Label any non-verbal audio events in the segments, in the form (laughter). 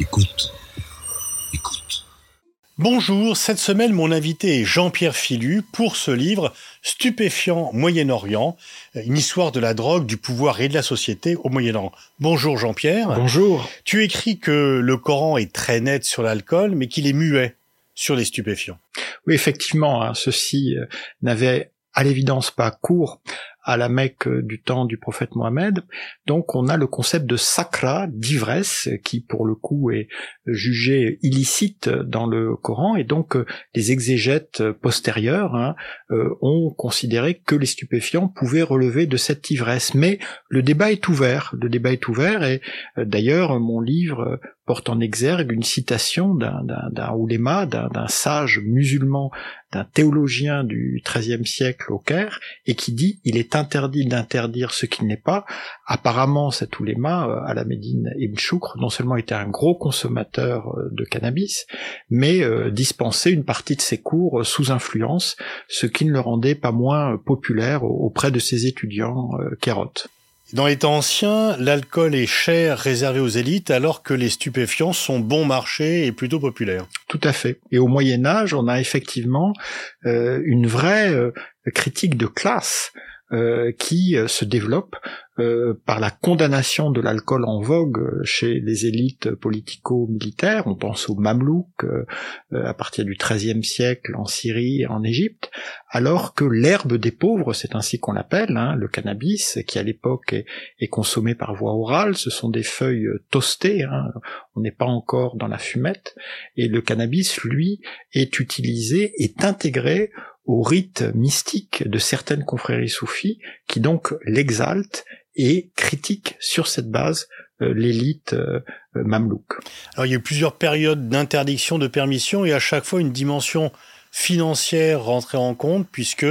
Écoute. Écoute. Bonjour, cette semaine mon invité est Jean-Pierre Filu pour ce livre Stupéfiant Moyen-Orient, une histoire de la drogue, du pouvoir et de la société au Moyen-Orient. Bonjour Jean-Pierre. Bonjour. Tu écris que le Coran est très net sur l'alcool, mais qu'il est muet sur les stupéfiants. Oui, effectivement, hein, ceci euh, n'avait à l'évidence pas cours à la Mecque du temps du prophète Mohammed. Donc on a le concept de sakra, d'ivresse, qui pour le coup est jugé illicite dans le Coran, et donc euh, les exégètes postérieurs hein, euh, ont considéré que les stupéfiants pouvaient relever de cette ivresse. Mais le débat est ouvert, le débat est ouvert, et euh, d'ailleurs mon livre porte en exergue une citation d'un ouléma, d'un sage musulman, d'un théologien du XIIIe siècle au Caire, et qui dit il est interdit d'interdire ce qui n'est pas. Apparemment, cet ouléma, euh, à la Médine Ibn Choukr, non seulement était un gros consommateur euh, de cannabis, mais euh, dispensait une partie de ses cours sous influence, ce qui ne le rendait pas moins populaire auprès de ses étudiants kérotes. Dans les temps anciens, l'alcool est cher, réservé aux élites, alors que les stupéfiants sont bon marché et plutôt populaires. Tout à fait. Et au Moyen Âge, on a effectivement euh, une vraie euh, critique de classe euh, qui se développe euh, par la condamnation de l'alcool en vogue chez les élites politico-militaires. On pense aux Mamelouks à partir du XIIIe siècle en Syrie et en Égypte, alors que l'herbe des pauvres, c'est ainsi qu'on l'appelle, hein, le cannabis, qui à l'époque est, consommé par voie orale, ce sont des feuilles toastées, hein, on n'est pas encore dans la fumette, et le cannabis, lui, est utilisé, est intégré au rite mystique de certaines confréries soufis qui donc l'exaltent et critiquent sur cette base euh, l'élite euh, mamelouk. Alors il y a eu plusieurs périodes d'interdiction de permission et à chaque fois une dimension financière rentrait en compte puisque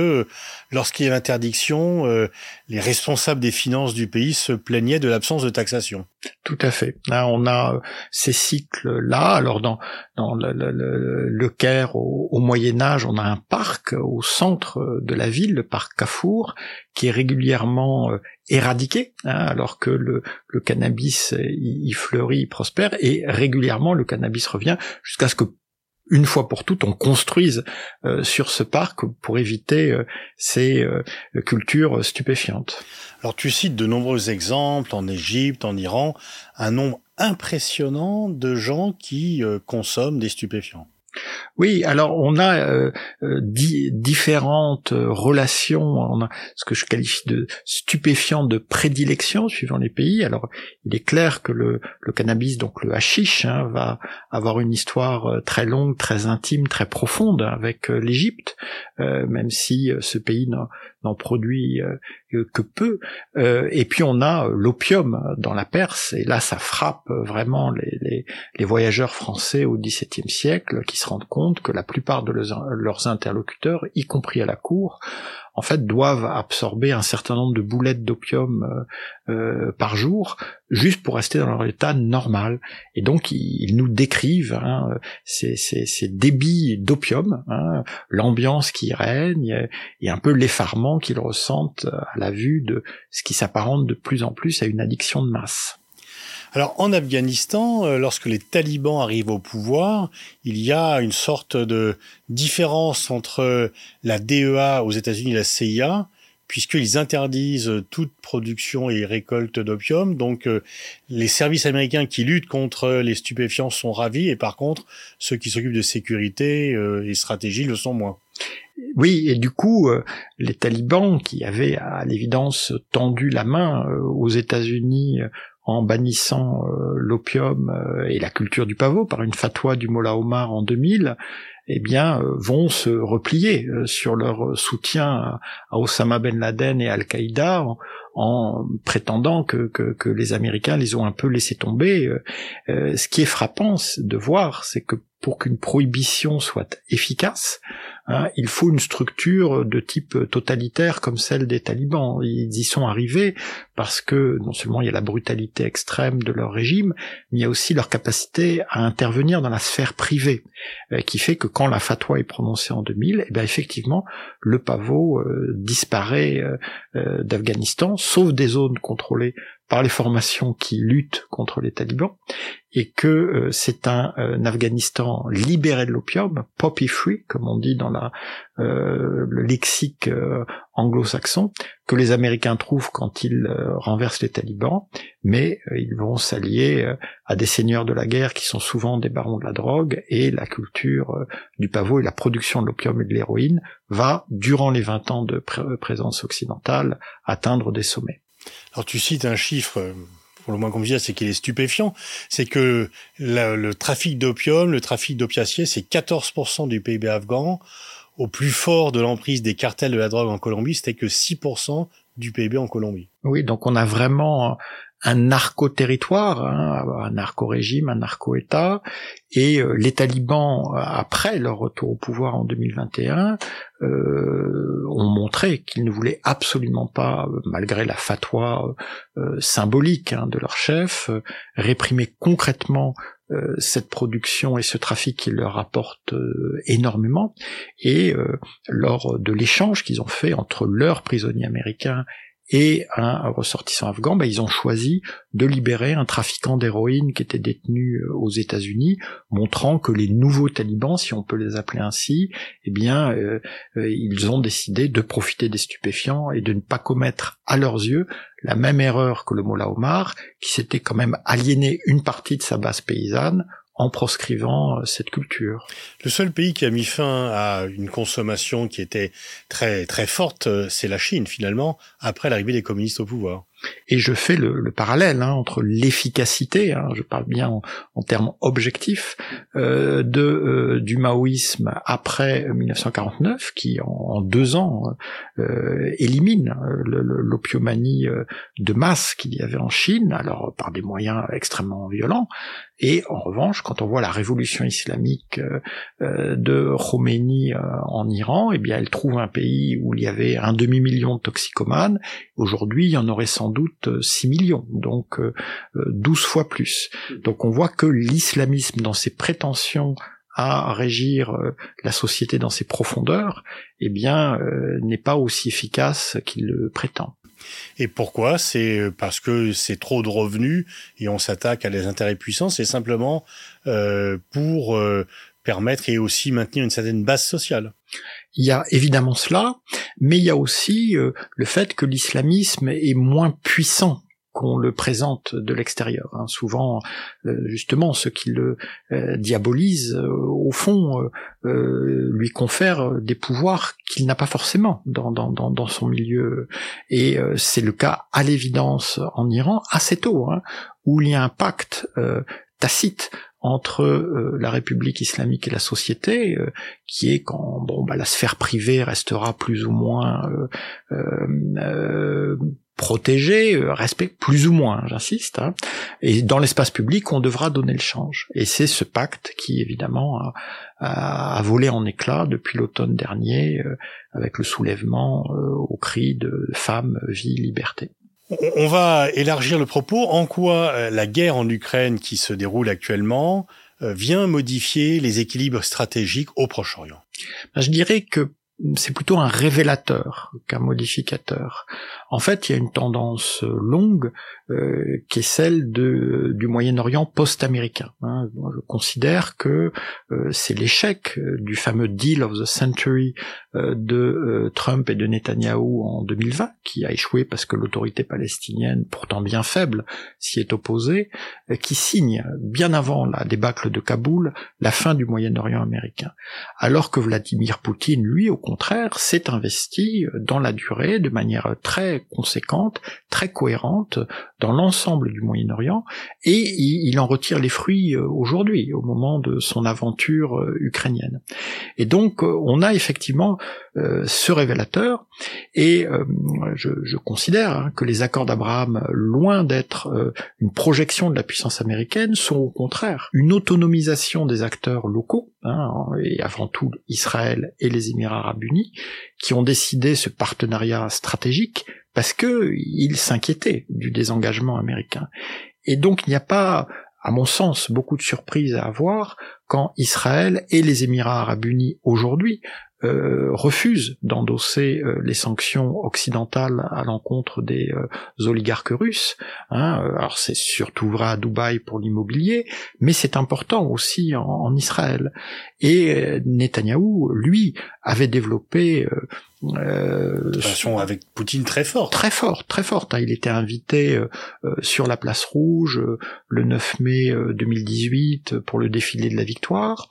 lorsqu'il y avait interdiction, euh, les responsables des finances du pays se plaignaient de l'absence de taxation. Tout à fait. On a euh, ces cycles-là. Alors dans, dans le, le, le Caire, au, Moyen Âge, on a un parc au centre de la ville, le parc Cafour, qui est régulièrement euh, éradiqué, hein, alors que le, le cannabis y, fleurit, y prospère, et régulièrement le cannabis revient jusqu'à ce que une fois pour toutes, on construise euh, sur ce parc pour éviter euh, ces euh, cultures stupéfiantes. Alors tu cites de nombreux exemples en Égypte, en Iran, un nombre impressionnant de gens qui consomment des stupéfiants. Oui, alors on a euh, euh, différentes euh, relations, on a ce que je qualifie de stupéfiants de prédilection suivant les pays. Alors il est clair que le, cannabis, donc le hashish, hein, va avoir une histoire très longue, très intime, très profonde avec l'Égypte, même si ce pays n'en produit que peu. et puis on a l'opium dans la Perse, et là ça frappe vraiment les, les voyageurs français au XVIIe siècle qui se rendent compte que la plupart de leurs interlocuteurs, y compris à la cour, en fait, doivent absorber un certain nombre de boulettes d'opium euh, euh, par jour, juste pour rester dans leur état normal. Et donc, ils, nous décrivent hein, ces, débits d'opium, hein, l'ambiance qui règne, et un peu l'effarement qu'ils ressentent à la vue de ce qui s'apparente de plus en plus à une addiction de masse. Alors en Afghanistan, euh, lorsque les talibans arrivent au pouvoir, il y a une sorte de différence entre la DEA aux États-Unis et la CIA, puisqu'ils interdisent toute production et récolte d'opium. Donc euh, les services américains qui luttent contre les stupéfiants sont ravis, et par contre, ceux qui s'occupent de sécurité euh, et stratégie le sont moins. Oui, et du coup, les talibans qui avaient à l'évidence tendu la main aux États-Unis en bannissant euh, l'opium euh, et la culture du pavot par une fatwa du Mollah Omar en 2000, eh bien, euh, vont se replier sur leur soutien à, Osama Ben Laden et Al-Qaïda en, prétendant que, que, les Américains les ont un peu laissés tomber. ce qui est frappant de voir, c'est que pour qu'une prohibition soit efficace, Hein, il faut une structure de type totalitaire comme celle des talibans. Ils y sont arrivés parce que non seulement il y a la brutalité extrême de leur régime, mais il y a aussi leur capacité à intervenir dans la sphère privée, euh, qui fait que quand la fatwa est prononcée en 2000, eh bien effectivement, le pavot euh, disparaît euh, d'Afghanistan, sauf des zones contrôlées par les formations qui luttent contre les talibans, et que euh, c'est un, Afghanistan libéré de l'opium, poppy free, comme on dit dans la, euh, le lexique euh, anglo-saxon, que les Américains trouvent quand ils renversent les talibans, mais ils vont s'allier à des seigneurs de la guerre qui sont souvent des barons de la drogue, et la culture du pavot et la production de l'opium et de l'héroïne va, durant les 20 ans de présence occidentale, atteindre des sommets. Alors tu cites un chiffre pour le moins qu'on me dise, c'est qu'il est stupéfiant, c'est que le trafic d'opium, le trafic d'opiacés, c'est 14% du PIB afghan. Au plus fort de l'emprise des cartels de la drogue en Colombie, c'était que 6% du PIB en Colombie. Oui, donc on a vraiment un narco-territoire, hein, un narco-régime, un narco-État, et euh, les talibans, euh, après leur retour au pouvoir en 2021, euh, ont montré qu'ils ne voulaient absolument pas, malgré la fatwa symbolique hein, de leur chef, réprimer concrètement cette production et ce trafic qui leur rapporte énormément. Et lors de l'échange qu'ils ont fait entre leurs prisonniers américains et un ressortissant afghan, bah, ils ont choisi de libérer un trafiquant d'héroïne qui était détenu euh, aux États-Unis, montrant que les nouveaux talibans, si on peut les appeler ainsi, eh bien, euh, euh, ils ont décidé de profiter des stupéfiants et de ne pas commettre à leurs yeux la même erreur que le Mollah Omar, qui s'était quand même aliéné une partie de sa base paysanne en proscrivant euh, cette culture. Le seul pays qui a mis fin à une consommation qui était très très forte, euh, c'est la Chine finalement, après l'arrivée des communistes au pouvoir. Et je fais le, parallèle hein, entre l'efficacité, hein, je parle bien en, termes objectifs, euh, de euh, du maoïsme après 1949, qui en, deux ans euh, élimine l'opiomanie de masse qu'il y avait en Chine, alors par des moyens extrêmement violents. Et en revanche, quand on voit la révolution islamique de Khomeini en Iran, eh bien, elle trouve un pays où il y avait un demi-million de toxicomanes. Aujourd'hui, il y en aurait sans doute 6 euh, millions, donc 12 euh, fois plus. Donc on voit que l'islamisme, dans ses prétentions à régir euh, la société dans ses profondeurs, eh bien, n'est pas aussi efficace qu'il le prétend. Et pourquoi? C'est parce que c'est trop de revenus et on s'attaque à des intérêts puissants. C'est simplement pour permettre et aussi maintenir une certaine base sociale. Il y a évidemment cela, mais il y a aussi euh, le fait que l'islamisme est moins puissant qu'on le présente de l'extérieur. Hein. Souvent, euh, justement, ceux qui le euh, diabolisent, au fond, lui confèrent des pouvoirs qu'il n'a pas forcément dans, son milieu. Et c'est le cas, à l'évidence, en Iran, assez tôt, hein, où il y a un pacte tacite entre euh, la République islamique et la société, euh, qui est quand bon bah la sphère privée restera plus ou moins euh, protégée, respect plus ou moins, j'insiste, hein. et dans l'espace public on devra donner le change. Et c'est ce pacte qui évidemment a, a, volé en éclats depuis l'automne dernier avec le soulèvement au cri de femmes, vie, liberté. On va élargir le propos. En quoi euh, la guerre en Ukraine qui se déroule actuellement euh, vient modifier les équilibres stratégiques au Proche-Orient? Ben, Je dirais que c'est plutôt un révélateur qu'un modificateur. En fait, il y a une tendance longue euh, qui est celle de, du Moyen-Orient post-américain. Hein. Je considère que euh, c'est l'échec euh, du fameux deal of the century de Trump et de Netanyahou en 2020, qui a échoué parce que l'autorité palestinienne, pourtant bien faible, s'y est opposée, qui signe bien avant la débâcle de Kaboul la fin du Moyen-Orient américain. Alors que Vladimir Poutine, lui, au contraire, s'est investi dans la durée de manière très conséquente, très cohérente dans l'ensemble du Moyen-Orient, et il, en retire les fruits euh, aujourd'hui, au moment de son aventure euh, ukrainienne. Et donc, euh, on a effectivement ce révélateur, et je, considère hein, que les accords d'Abraham, loin d'être une projection de la puissance américaine, sont au contraire une autonomisation des acteurs locaux, hein, et avant tout Israël et les Émirats arabes unis, qui ont décidé ce partenariat stratégique parce que il s'inquiétait du désengagement américain. Et donc il n'y a pas, à mon sens, beaucoup de surprises à avoir quand Israël et les Émirats arabes unis aujourd'hui euh, refuse d'endosser euh, les sanctions occidentales à l'encontre des oligarques russes. Hein. Alors c'est surtout vrai à Dubaï pour l'immobilier, mais c'est important aussi en, en, Israël. Et Netanyahou, lui, avait développé euh, relation avec Poutine très forte. Très forte, très forte. Hein. Il était invité euh, euh, sur la place rouge le 9 mai 2018 pour le défilé de la victoire,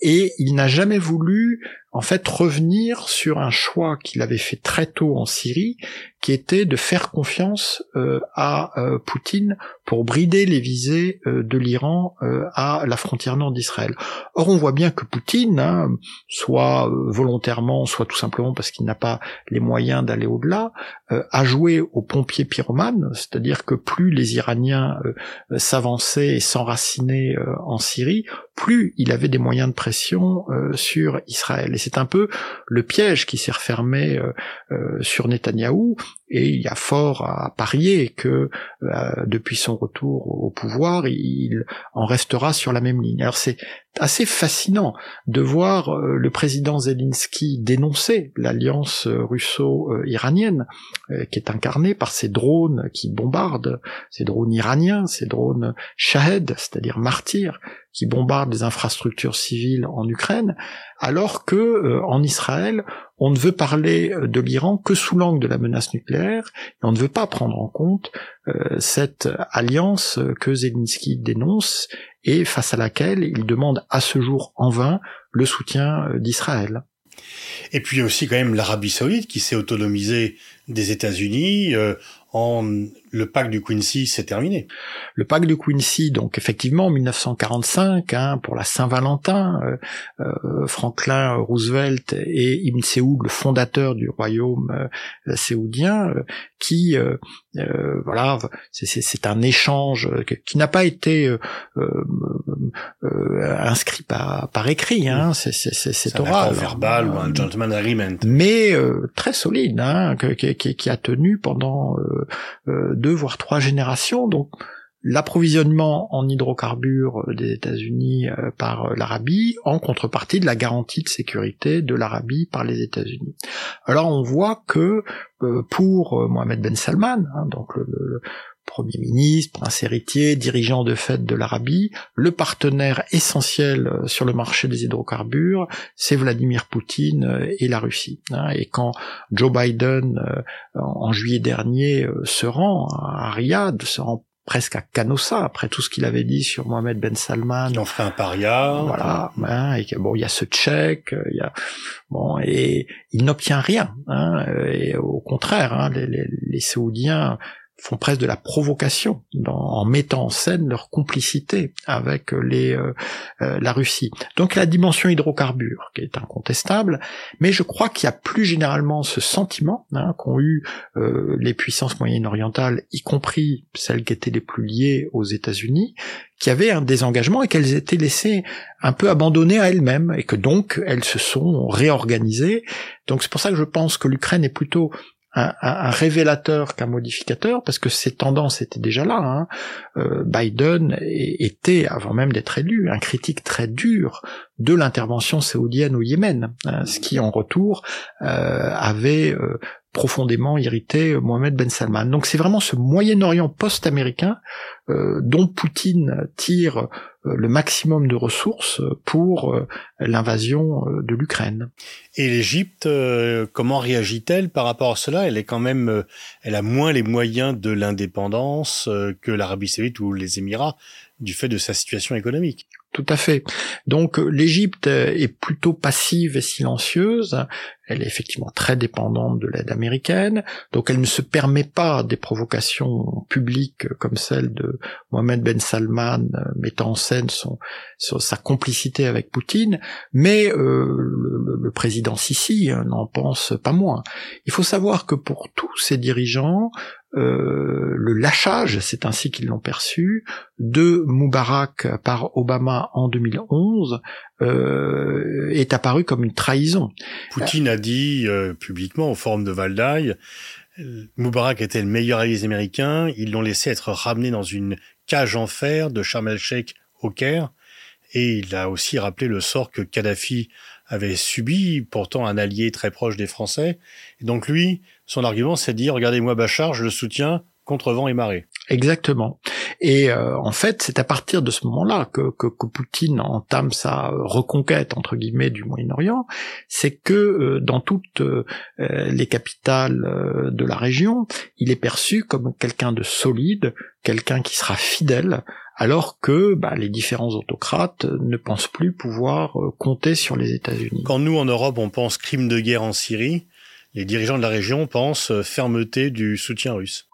et il n'a jamais voulu en fait revenir sur un choix qu'il avait fait très tôt en Syrie, qui était de faire confiance euh, à euh, Poutine pour brider les visées euh, de l'Iran à la frontière nord d'Israël. Or, on voit bien que Poutine, hein, soit volontairement, soit tout simplement parce qu'il n'a pas les moyens d'aller au-delà, a joué au pompier pyromane, c'est-à-dire que plus les Iraniens s'avançaient et s'enracinaient en Syrie, plus il avait des moyens de pression sur Israël. C'est un peu le piège qui s'est refermé euh, euh, sur Netanyahou, et il y a fort à parier que euh, depuis son retour au pouvoir, il en restera sur la même ligne. Alors c'est assez fascinant de voir le président Zelensky dénoncer l'alliance russo-iranienne qui est incarnée par ces drones qui bombardent, ces drones iraniens, ces drones Shahed, c'est-à-dire martyrs, qui bombardent des infrastructures civiles en Ukraine, alors que euh, en Israël, on ne veut parler euh, de l'Iran que sous l'angle de la menace nucléaire, et on ne veut pas prendre en compte euh, cette alliance que Zelensky dénonce et face à laquelle il demande à ce jour en vain le soutien d'Israël. Et puis aussi quand même l'Arabie saoudite qui s'est autonomisée des États-Unis en le pacte du Quincy s'est terminé. Le pacte de Quincy, donc effectivement en 1945, hein, pour la Saint-Valentin, euh, euh, Franklin Roosevelt et Ibn Saoud, le fondateur du royaume euh, saoudien, qui, voilà, c'est un échange qui n'a pas été inscrit par, par écrit, hein, c'est oral, verbal ou un gentleman agreement, mais très solide, hein, qui, qui, qui, a tenu pendant deux voire trois générations. Donc l'approvisionnement en hydrocarbures des États-Unis euh, par l'Arabie en contrepartie de la garantie de sécurité de l'Arabie par les États-Unis. Alors on voit que euh, pour euh, Mohamed Ben Salman, hein, donc le, Premier ministre, prince héritier, dirigeant de fait de l'Arabie, le partenaire essentiel sur le marché des hydrocarbures, c'est Vladimir Poutine et la Russie. Hein. Et quand Joe Biden, en juillet dernier, se rend à Riyad, se rend presque à Canossa après tout ce qu'il avait dit sur Mohamed Ben Salman. Il en ferait un paria. Voilà. Hein, et bon, il y a ce tchèque, il y a bon et il n'obtient rien. Hein, et au contraire, hein, les, les, les Saoudiens font presque de la provocation en mettant en scène leur complicité avec les, euh, euh, la Russie. Donc la dimension hydrocarbure qui est incontestable, mais je crois qu'il y a plus généralement ce sentiment hein, qu'ont eu euh, les puissances moyen-orientales, y compris celles qui étaient les plus liées aux États-Unis, qui avaient un désengagement et qu'elles étaient laissées un peu abandonnées à elles-mêmes et que donc elles se sont réorganisées. Donc c'est pour ça que je pense que l'Ukraine est plutôt un, révélateur qu'un modificateur, parce que ces tendances étaient déjà là. Hein. Euh, Biden était, avant même d'être élu, un critique très dur de l'intervention saoudienne au Yémen, hein, ce qui en retour euh, avait euh, profondément irrité Mohamed Ben Salman. Donc c'est vraiment ce Moyen-Orient post-américain dont Poutine tire euh, le maximum de ressources pour euh, l'invasion euh, de l'Ukraine. Et l'Égypte, comment réagit-elle par rapport à cela? Elle est quand même, elle a moins les moyens de l'indépendance que l'Arabie Saoudite ou les Émirats du fait de sa situation économique. Tout à fait. Donc l'Égypte est plutôt passive et silencieuse. Elle est effectivement très dépendante de l'aide américaine. Donc elle ne se permet pas des provocations publiques comme celle de Mohamed Ben Salman mettant en scène son, sa complicité avec Poutine. Mais euh, le, président Sisi n'en pense pas moins. Il faut savoir que pour tous ces dirigeants, euh, le lâchage, c'est ainsi qu'ils l'ont perçu, de Moubarak par Obama en 2011 euh, est apparu comme une trahison. Dit euh, publiquement, en forme de Valdaï, Moubarak était le meilleur allié américain, ils l'ont laissé être ramené dans une cage en fer de Sharm el-Sheikh au Caire, et il a aussi rappelé le sort que Kadhafi avait subi, pourtant un allié très proche des Français. Et donc lui, son argument, c'est de dire, regardez-moi Bachar, je le soutiens contre vent et marée. Exactement. Et euh, en fait, c'est à partir de ce moment-là que, que, que, Poutine entame sa reconquête entre guillemets du Moyen-Orient. C'est que euh, dans toutes euh, les capitales de la région, il est perçu comme quelqu'un de solide, quelqu'un qui sera fidèle, alors que bah, les différents autocrates ne pensent plus pouvoir compter sur les États-Unis. Quand nous en Europe, on pense crime de guerre en Syrie, les dirigeants de la région pensent fermeté du soutien russe.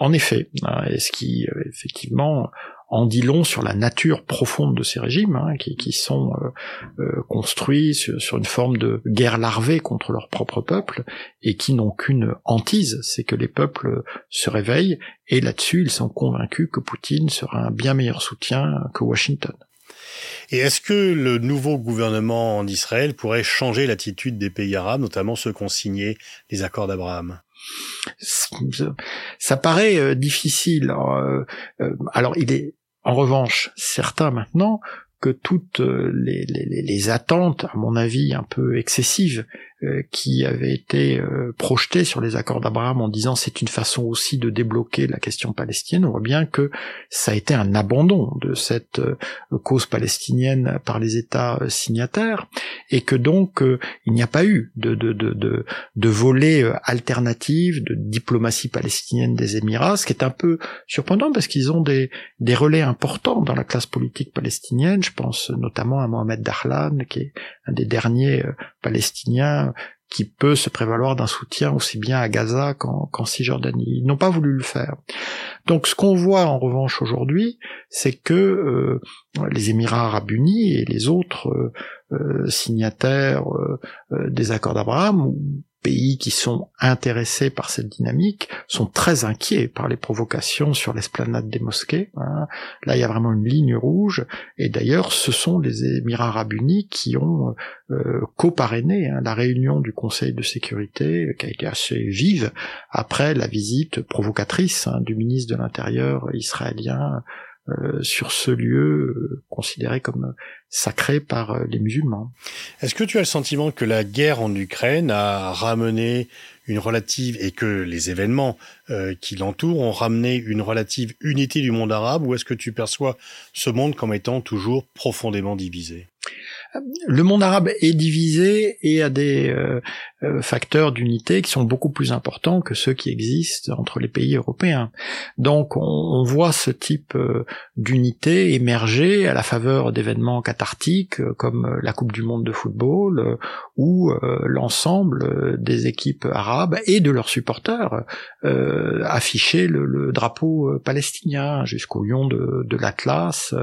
En effet, hein, et ce qui euh, effectivement en dit long sur la nature profonde de ces régimes, hein, qui, sont euh, euh, construits sur, une forme de guerre larvée contre leur propre peuple, et qui n'ont qu'une hantise, c'est que les peuples se réveillent, et là-dessus ils sont convaincus que Poutine sera un bien meilleur soutien que Washington. Et est-ce que le nouveau gouvernement d'Israël pourrait changer l'attitude des pays arabes, notamment ceux qui ont signé les accords d'Abraham? Ça paraît euh, difficile. Euh, euh, alors il est en revanche certain maintenant que toutes les, les, les, attentes, à mon avis un peu excessives, euh, qui avait été euh, projeté sur les accords d'Abraham en disant c'est une façon aussi de débloquer la question palestinienne, on voit bien que ça a été un abandon de cette euh, cause palestinienne par les États signataires et que donc il n'y a pas eu de, de, de, de, de volet alternatif de diplomatie palestinienne des Émirats, ce qui est un peu surprenant parce qu'ils ont des, des relais importants dans la classe politique palestinienne, pense notamment à Mohamed Dahlan qui est un des derniers Palestiniens qui peut se prévaloir d'un soutien aussi bien à Gaza qu'en Cisjordanie. Ils n'ont pas voulu le faire. Donc ce qu'on voit en revanche aujourd'hui, c'est que euh, les Émirats arabes unis et les autres euh, euh, signataires des accords d'Abraham, pays qui sont intéressés par cette dynamique sont très inquiets par les provocations sur l'esplanade des mosquées. Hein. Là, il y a vraiment une ligne rouge. Et d'ailleurs, ce sont les Émirats arabes unis qui ont euh, coparrainé hein, la réunion du Conseil de sécurité, qui a été assez vive, après la visite provocatrice hein, du ministre de l'Intérieur israélien euh, sur ce lieu euh, considéré comme sacré par euh, les musulmans. Est-ce que tu as le sentiment que la guerre en Ukraine a ramené une relative et que les événements qui l'entourent ont ramené une relative unité du monde arabe ou est-ce que tu perçois ce monde comme étant toujours profondément divisé? Le monde arabe est divisé et a des euh, euh, facteurs d'unité qui sont beaucoup plus importants que ceux qui existent entre les pays européens. Donc on, voit ce type euh, d'unité émerger à la faveur d'événements cathartiques comme la Coupe du Monde de football ou l'ensemble des équipes arabes et de leurs supporters afficher le, drapeau palestinien jusqu'au lion de, de l'Atlas.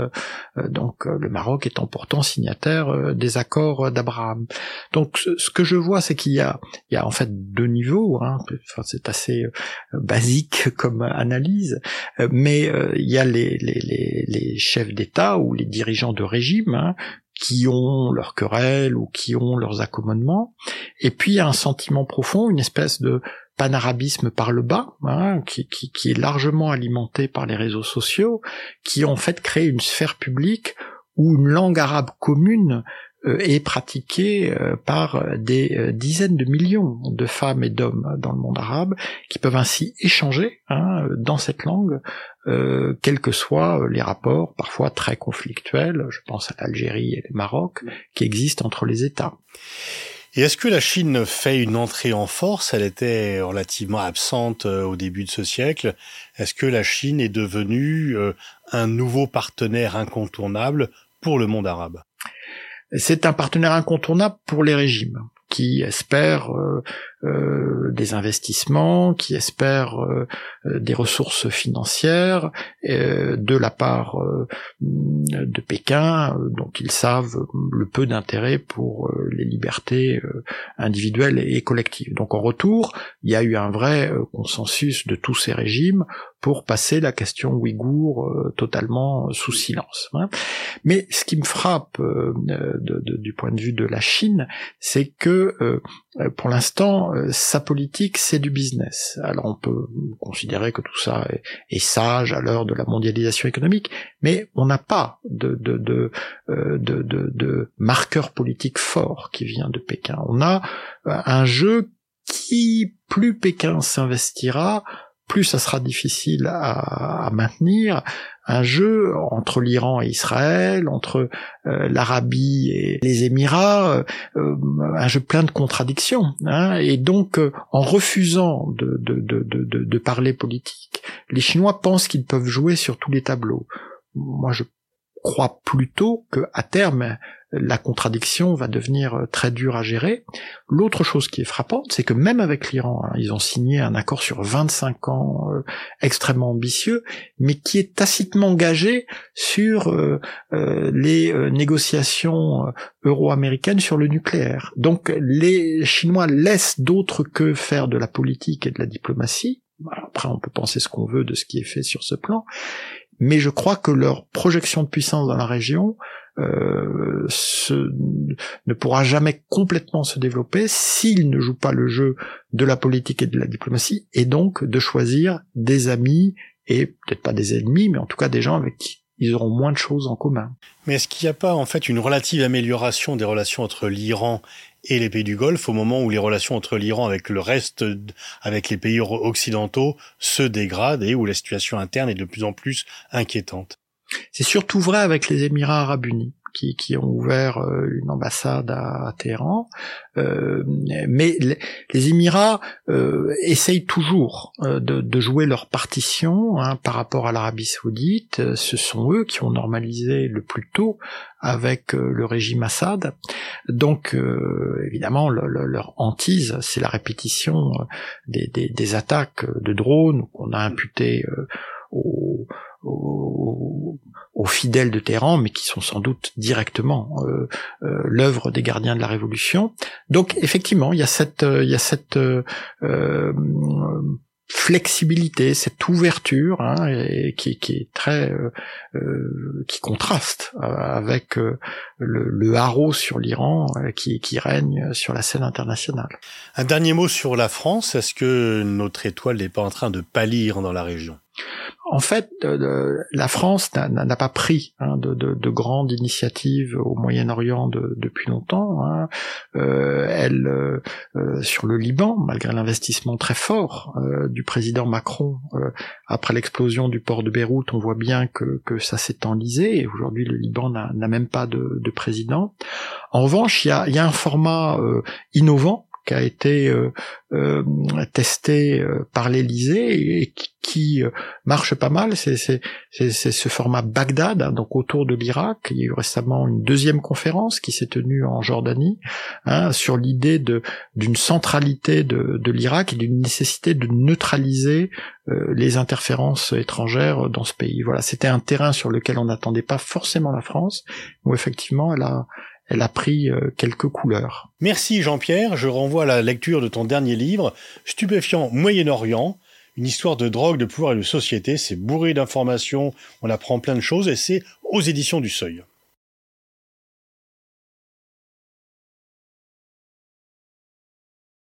donc le Maroc étant pourtant signataire euh, des accords d'Abraham. Donc ce que je vois, c'est qu'il y a, il y a en fait deux niveaux. Hein. Enfin, c'est assez euh, basique (laughs) comme analyse, euh, mais il y a les, les, les, chefs d'État ou les dirigeants de régime hein, qui ont leurs querelles ou qui ont leurs accommodements, et puis il y a un sentiment profond, une espèce de panarabisme par le bas, hein, qui, qui, qui, est largement alimenté par les réseaux sociaux, qui en fait crée une sphère publique où une langue arabe commune euh, est pratiquée euh, par des euh, dizaines de millions de femmes et d'hommes dans le monde arabe, qui peuvent ainsi échanger hein, dans cette langue, quels que soient les rapports parfois très conflictuels, je pense à l'Algérie et le Maroc, qui existent entre les États. Et est-ce que la Chine fait une entrée en force? Elle était relativement absente au début de ce siècle. Est-ce que la Chine est devenue un nouveau partenaire incontournable le monde arabe. C'est un partenaire incontournable pour les régimes qui espèrent euh, euh, des investissements, qui espèrent euh, des ressources financières de la part de Pékin, dont ils savent le peu d'intérêt pour les libertés individuelles et collectives. Donc en retour, il y a eu un vrai consensus de tous ces régimes pour passer la question ouïghour totalement sous silence. Hein. Mais ce qui me frappe du point de vue de la Chine, c'est que pour l'instant, sa politique, c'est du business. Alors on peut considérer que tout ça est, sage à l'heure de la mondialisation économique, mais on n'a pas de, de marqueur politique fort qui vient de Pékin. On a un jeu qui, plus Pékin s'investira, plus ça sera difficile à, maintenir un jeu entre l'Iran et Israël, entre euh, l'Arabie et les Émirats, euh, un jeu plein de contradictions. Hein, et donc, euh, en refusant de, de, de, de, parler politique, les Chinois pensent qu'ils peuvent jouer sur tous les tableaux. Moi, je crois plutôt que à terme la contradiction va devenir euh, très dure à gérer. L'autre chose qui est frappante, c'est que même avec l'Iran, hein, ils ont signé un accord sur 25 ans euh, extrêmement ambitieux, mais qui est tacitement engagé sur euh, les négociations euro-américaines sur le nucléaire. Donc les Chinois laissent d'autres que faire de la politique et de la diplomatie. Après, on peut penser ce qu'on veut de ce qui est fait sur ce plan, mais je crois que leur projection de puissance dans la région euh, ne pourra jamais complètement se développer s'ils ne jouent pas le jeu de la politique et de la diplomatie, et donc de choisir des amis, et peut-être pas des ennemis, mais en tout cas des gens avec qui ils auront moins de choses en commun. Mais est-ce qu'il n'y a pas en fait une relative amélioration des relations entre l'Iran et les pays du Golfe au moment où les relations entre l'Iran avec le reste, avec les pays occidentaux se dégradent et où la situation interne est de plus en plus inquiétante? C'est surtout vrai avec les Émirats arabes unis qui, ont ouvert euh, une ambassade à, Téhéran. Euh, mais les, Émirats euh, essayent toujours de, jouer leur partition hein, par rapport à l'Arabie saoudite. Ce sont eux qui ont normalisé le plus tôt avec le régime Assad. Donc évidemment, leur hantise, c'est la répétition des, attaques de drones qu'on a imputées aux aux, fidèles de Téhéran, mais qui sont sans doute directement euh, euh, l'œuvre des gardiens de la Révolution. Donc effectivement, il y a cette, euh, il y a cette flexibilité, cette ouverture, hein, et qui, qui, est très, qui contraste avec le, le haro sur l'Iran qui, qui règne sur la scène internationale. Un dernier mot sur la France. Est-ce que notre étoile n'est pas en train de pâlir dans la région? En fait, euh, la France n'a pas pris hein, de, de, de, grandes initiatives au Moyen-Orient depuis longtemps. Hein. Euh, elle, euh, euh, sur le Liban, malgré l'investissement très fort euh, du président Macron après l'explosion du port de Beyrouth, on voit bien que, que ça s'est enlisé. Et aujourd'hui, le Liban n'a même pas de, de, président. En revanche, il y a, y a, un format innovant qui a été euh, euh, testé euh, par l'Élysée et qui, marche pas mal, c'est ce format Bagdad, hein, donc autour de l'Irak. Il y a eu récemment une deuxième conférence qui s'est tenue en Jordanie hein, sur l'idée d'une centralité de, de l'Irak et d'une nécessité de neutraliser les interférences étrangères dans ce pays. Voilà, c'était un terrain sur lequel on n'attendait pas forcément la France, où effectivement elle a, elle a pris euh, quelques couleurs. Merci Jean-Pierre, je renvoie à la lecture de ton dernier livre, Stupéfiant Moyen-Orient, une histoire de drogue, de pouvoir et de société. C'est bourré d'informations, on apprend plein de choses et c'est aux éditions du Seuil.